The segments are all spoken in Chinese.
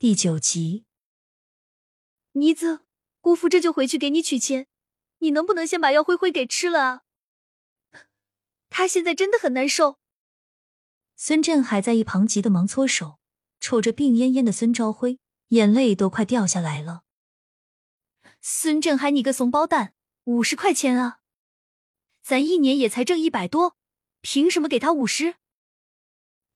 第九集。妮子，姑父这就回去给你取钱，你能不能先把药灰灰给吃了啊？他现在真的很难受。孙振海在一旁急得忙搓手，瞅着病恹恹的孙朝辉，眼泪都快掉下来了。孙振海，你个怂包蛋，五十块钱啊！咱一年也才挣一百多，凭什么给他五十？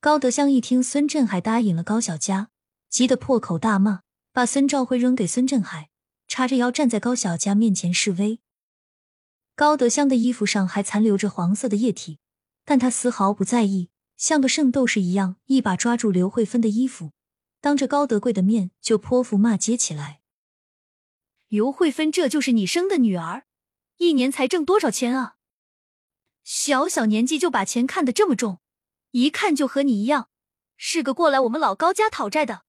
高德香一听孙振海答应了高小佳，急得破口大骂，把孙兆辉扔给孙振海，叉着腰站在高小佳面前示威。高德香的衣服上还残留着黄色的液体，但他丝毫不在意，像个圣斗士一样，一把抓住刘慧芬的衣服，当着高德贵的面就泼妇骂街起来。刘慧芬，这就是你生的女儿，一年才挣多少钱啊？小小年纪就把钱看得这么重，一看就和你一样，是个过来我们老高家讨债的。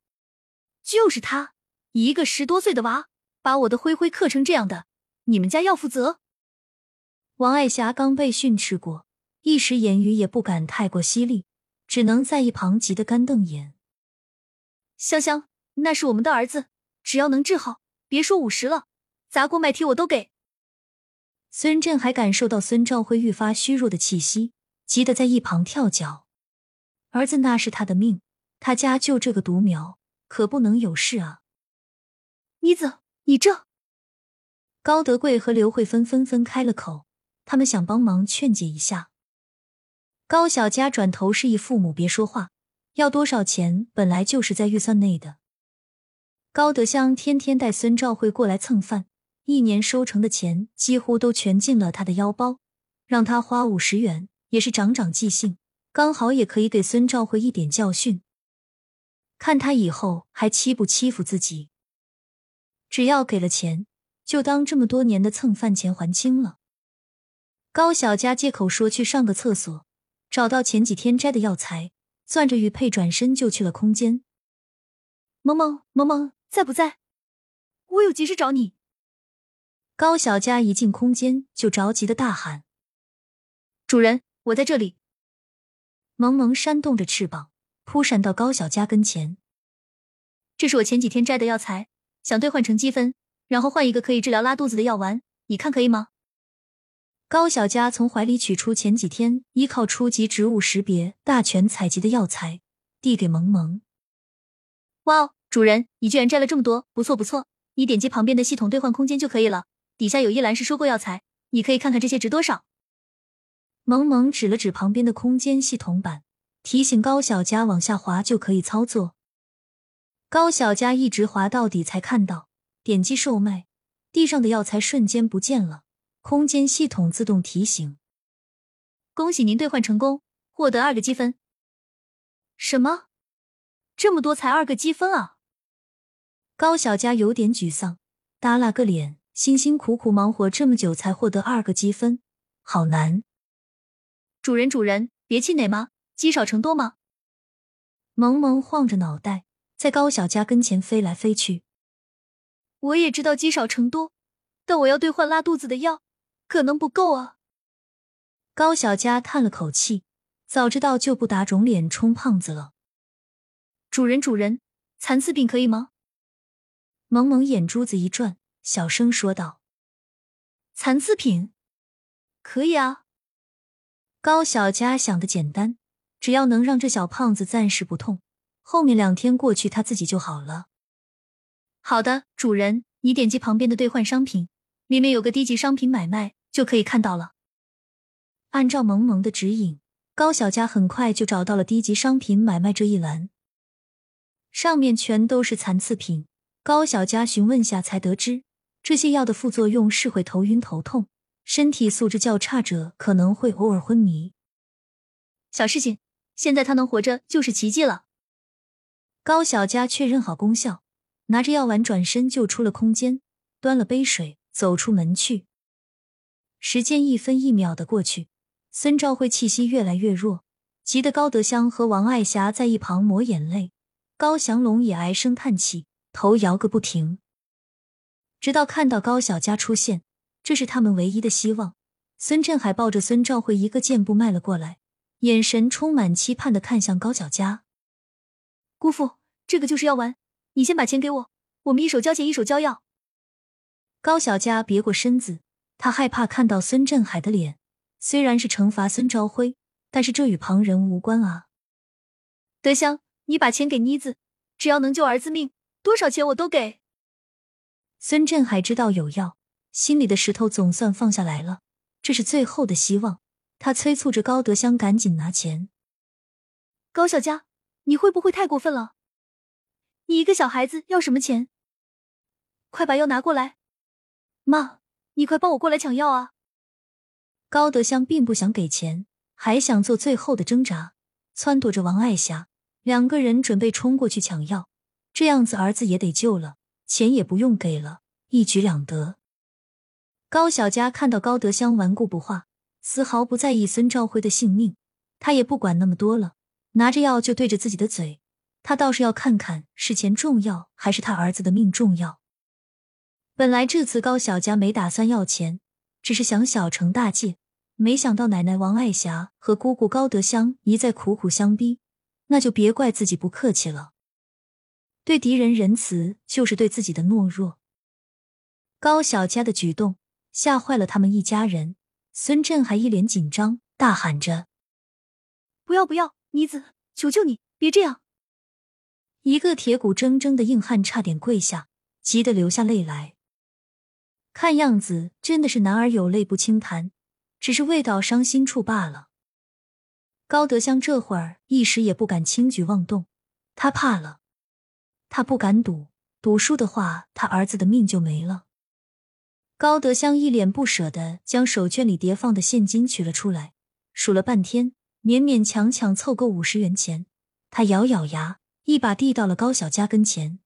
就是他，一个十多岁的娃，把我的灰灰刻成这样的，你们家要负责。王爱霞刚被训斥过，一时言语也不敢太过犀利，只能在一旁急得干瞪眼。香香，那是我们的儿子，只要能治好。别说五十了，砸锅卖铁我都给。孙振还感受到孙兆辉愈发虚弱的气息，急得在一旁跳脚。儿子那是他的命，他家就这个独苗，可不能有事啊！妮子，你这……高德贵和刘慧芬纷纷开了口，他们想帮忙劝解一下。高小佳转头示意父母别说话，要多少钱本来就是在预算内的。高德香天天带孙兆慧过来蹭饭，一年收成的钱几乎都全进了他的腰包，让他花五十元也是长长记性，刚好也可以给孙兆慧一点教训，看他以后还欺不欺负自己。只要给了钱，就当这么多年的蹭饭钱还清了。高小佳借口说去上个厕所，找到前几天摘的药材，攥着玉佩转身就去了空间。萌萌，萌萌。在不在？我有急事找你。高小佳一进空间就着急的大喊：“主人，我在这里！”萌萌扇动着翅膀扑闪到高小佳跟前。这是我前几天摘的药材，想兑换成积分，然后换一个可以治疗拉肚子的药丸，你看可以吗？高小佳从怀里取出前几天依靠初级植物识别大全采集的药材，递给萌萌。哇哦！主人，你居然摘了这么多，不错不错。你点击旁边的系统兑换空间就可以了，底下有一栏是收购药材，你可以看看这些值多少。萌萌指了指旁边的空间系统版，提醒高小佳往下滑就可以操作。高小佳一直滑到底才看到，点击售卖，地上的药材瞬间不见了，空间系统自动提醒：恭喜您兑换成功，获得二个积分。什么？这么多才二个积分啊？高小佳有点沮丧，耷拉个脸，辛辛苦苦忙活这么久才获得二个积分，好难。主人，主人，别气馁吗？积少成多吗？萌萌晃着脑袋，在高小佳跟前飞来飞去。我也知道积少成多，但我要兑换拉肚子的药，可能不够啊。高小佳叹了口气，早知道就不打肿脸充胖子了。主人，主人，残次品可以吗？萌萌眼珠子一转，小声说道：“残次品，可以啊。”高小佳想的简单，只要能让这小胖子暂时不痛，后面两天过去他自己就好了。好的，主人，你点击旁边的兑换商品，里面有个低级商品买卖，就可以看到了。按照萌萌的指引，高小佳很快就找到了低级商品买卖这一栏，上面全都是残次品。高小佳询问下才得知，这些药的副作用是会头晕头痛，身体素质较差者可能会偶尔昏迷。小事情，现在他能活着就是奇迹了。高小佳确认好功效，拿着药丸转身就出了空间，端了杯水走出门去。时间一分一秒的过去，孙兆辉气息越来越弱，急得高德香和王爱霞在一旁抹眼泪，高祥龙也唉声叹气。头摇个不停，直到看到高小佳出现，这是他们唯一的希望。孙振海抱着孙兆辉一个箭步迈了过来，眼神充满期盼的看向高小佳。姑父，这个就是药丸，你先把钱给我，我们一手交钱一手交药。高小佳别过身子，他害怕看到孙振海的脸。虽然是惩罚孙朝辉，但是这与旁人无关啊。德香，你把钱给妮子，只要能救儿子命，多少钱我都给。孙振海知道有药，心里的石头总算放下来了，这是最后的希望。他催促着高德香赶紧拿钱。高小佳，你会不会太过分了？你一个小孩子要什么钱？快把药拿过来！妈，你快帮我过来抢药啊！高德香并不想给钱，还想做最后的挣扎，撺掇着王爱霞。两个人准备冲过去抢药，这样子儿子也得救了，钱也不用给了，一举两得。高小佳看到高德香顽固不化，丝毫不在意孙兆辉的性命，他也不管那么多了，拿着药就对着自己的嘴。他倒是要看看是钱重要还是他儿子的命重要。本来这次高小佳没打算要钱，只是想小惩大戒，没想到奶奶王爱霞和姑姑高德香一再苦苦相逼。那就别怪自己不客气了。对敌人仁慈，就是对自己的懦弱。高小佳的举动吓坏了他们一家人。孙振还一脸紧张，大喊着：“不要不要，妮子，求求你别这样！”一个铁骨铮铮的硬汉差点跪下，急得流下泪来。看样子真的是男儿有泪不轻弹，只是未到伤心处罢了。高德香这会儿一时也不敢轻举妄动，他怕了，他不敢赌，赌输的话，他儿子的命就没了。高德香一脸不舍的将手绢里叠放的现金取了出来，数了半天，勉勉强强凑够五十元钱。他咬咬牙，一把递到了高小佳跟前。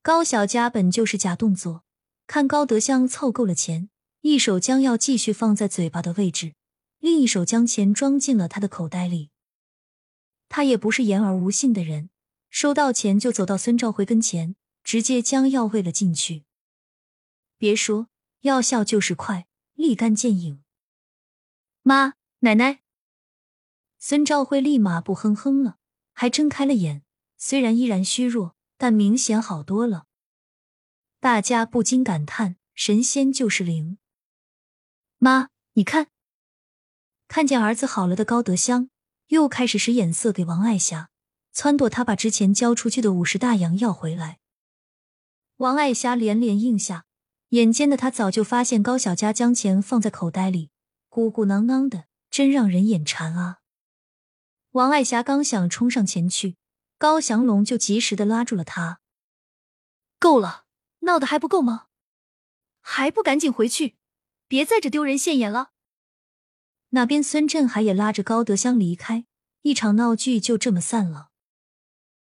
高小佳本就是假动作，看高德香凑够了钱，一手将药继续放在嘴巴的位置。另一手将钱装进了他的口袋里。他也不是言而无信的人，收到钱就走到孙兆辉跟前，直接将药喂了进去。别说，药效就是快，立竿见影。妈，奶奶，孙兆辉立马不哼哼了，还睁开了眼，虽然依然虚弱，但明显好多了。大家不禁感叹：神仙就是灵。妈，你看。看见儿子好了的高德香，又开始使眼色给王爱霞，撺掇他把之前交出去的五十大洋要回来。王爱霞连连应下，眼尖的他早就发现高小佳将钱放在口袋里，鼓鼓囊囊的，真让人眼馋啊！王爱霞刚想冲上前去，高祥龙就及时的拉住了他。够了，闹得还不够吗？还不赶紧回去，别在这丢人现眼了！那边孙振海也拉着高德香离开，一场闹剧就这么散了。